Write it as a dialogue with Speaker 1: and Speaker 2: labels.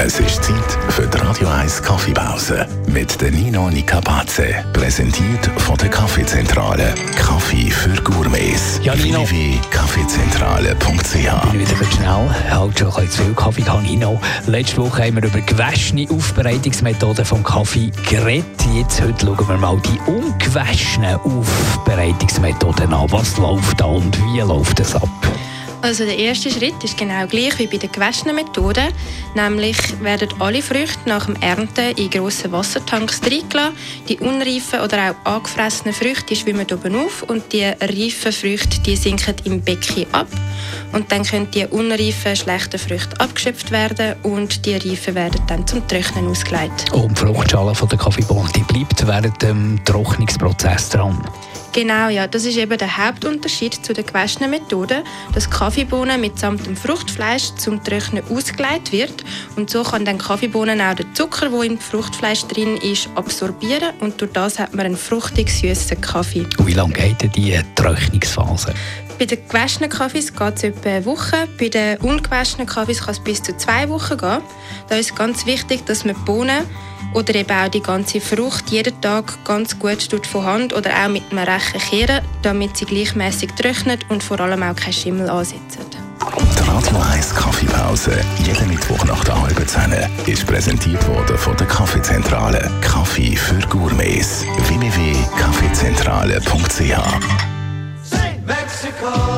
Speaker 1: Es ist Zeit für die Radio 1 Kaffeepause mit der Nino Nicapace. Präsentiert von der Kaffeezentrale. Kaffee für Gourmets.
Speaker 2: Ja, Nino.
Speaker 1: www.kaffeezentrale.ch
Speaker 2: bin wieder schnell. Halt schon ein zu viel Kaffee ich noch. Letzte Woche haben wir über gewaschene Aufbereitungsmethoden vom Kaffee geredet. Jetzt heute schauen wir mal die ungewaschenen Aufbereitungsmethoden an. Was läuft da und wie läuft es ab?
Speaker 3: Also der erste Schritt ist genau gleich wie bei der gewaschenen Methode, nämlich werden alle Früchte nach dem Ernten in grossen Wassertanks reingelassen. Die unreifen oder auch angefressenen Früchte schwimmen oben auf und die reifen Früchte die sinken im Becken ab. Und dann können die unreifen, schlechten Früchte abgeschöpft werden und die reifen werden dann zum Trocknen ausgelegt.
Speaker 2: Und die Fruchtschale von der Kaffeebohne bleibt während dem Trocknungsprozess dran.
Speaker 3: Genau, ja. Das ist eben der Hauptunterschied zu der gewaschenen Methode, dass Kaffeebohnen mitsamt dem Fruchtfleisch zum Trocknen ausgelegt wird und so kann dann Kaffeebohnen auch den Zucker, der im Fruchtfleisch drin ist, absorbieren und durch das hat man einen fruchtig süßen Kaffee.
Speaker 2: Wie lange geht denn die Trocknungsphase?
Speaker 3: Bei den gewaschenen Kaffees geht es etwa eine Woche, bei den ungewaschenen Kaffees kann es bis zu zwei Wochen gehen. Da ist ganz wichtig, dass man die Bohnen oder eben auch die ganze Frucht jeden Tag ganz gut tut von Hand oder auch mit einem Rechen kehren, damit sie gleichmäßig trocknet und vor allem auch kein Schimmel ansetzen.
Speaker 1: Die Radio 1 Kaffeepause, jeden Mittwoch nach der halben Zehn, ist präsentiert worden von der Kaffeezentrale. Kaffee für Gourmets. www.kaffeezentrale.ch